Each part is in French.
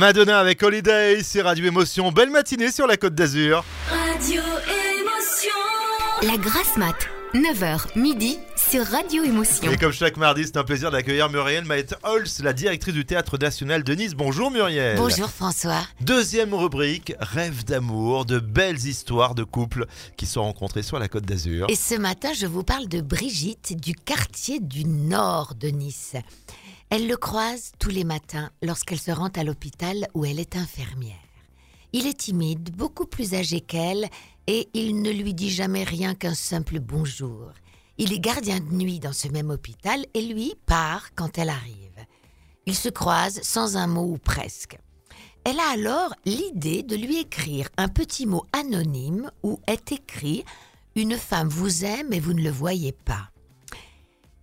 Madonna avec Holiday, c'est Radio Émotion. Belle matinée sur la Côte d'Azur. Radio Émotion. La grasse mat, 9h midi sur Radio Émotion. Et comme chaque mardi, c'est un plaisir d'accueillir Muriel Maët-Holz, la directrice du Théâtre National de Nice. Bonjour Muriel. Bonjour François. Deuxième rubrique, rêve d'amour, de belles histoires de couples qui sont rencontrés sur la Côte d'Azur. Et ce matin, je vous parle de Brigitte du quartier du nord de Nice. Elle le croise tous les matins lorsqu'elle se rend à l'hôpital où elle est infirmière. Il est timide, beaucoup plus âgé qu'elle, et il ne lui dit jamais rien qu'un simple bonjour. Il est gardien de nuit dans ce même hôpital et lui part quand elle arrive. Ils se croisent sans un mot ou presque. Elle a alors l'idée de lui écrire un petit mot anonyme où est écrit Une femme vous aime et vous ne le voyez pas.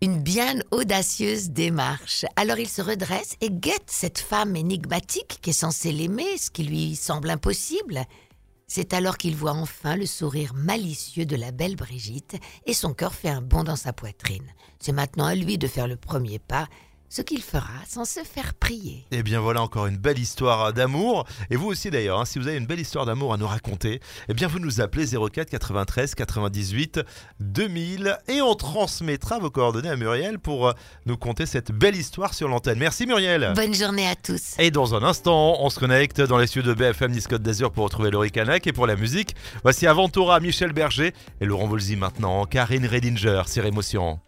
Une bien audacieuse démarche. Alors il se redresse et guette cette femme énigmatique qui est censée l'aimer, ce qui lui semble impossible. C'est alors qu'il voit enfin le sourire malicieux de la belle Brigitte et son cœur fait un bond dans sa poitrine. C'est maintenant à lui de faire le premier pas, ce qu'il fera sans se faire prier. Et Eh bien voilà encore une belle histoire d'amour. Et vous aussi d'ailleurs, hein, si vous avez une belle histoire d'amour à nous raconter, eh bien vous nous appelez 04 93 98 2000 et on transmettra vos coordonnées à Muriel pour euh, nous conter cette belle histoire sur l'antenne. Merci Muriel. Bonne journée à tous. Et dans un instant, on se connecte dans les studios de BFM Nice Côte d'Azur pour retrouver Laurie Canac et pour la musique, voici Aventura, Michel Berger et Laurent Volzy maintenant, Karine Redinger sur Émotion.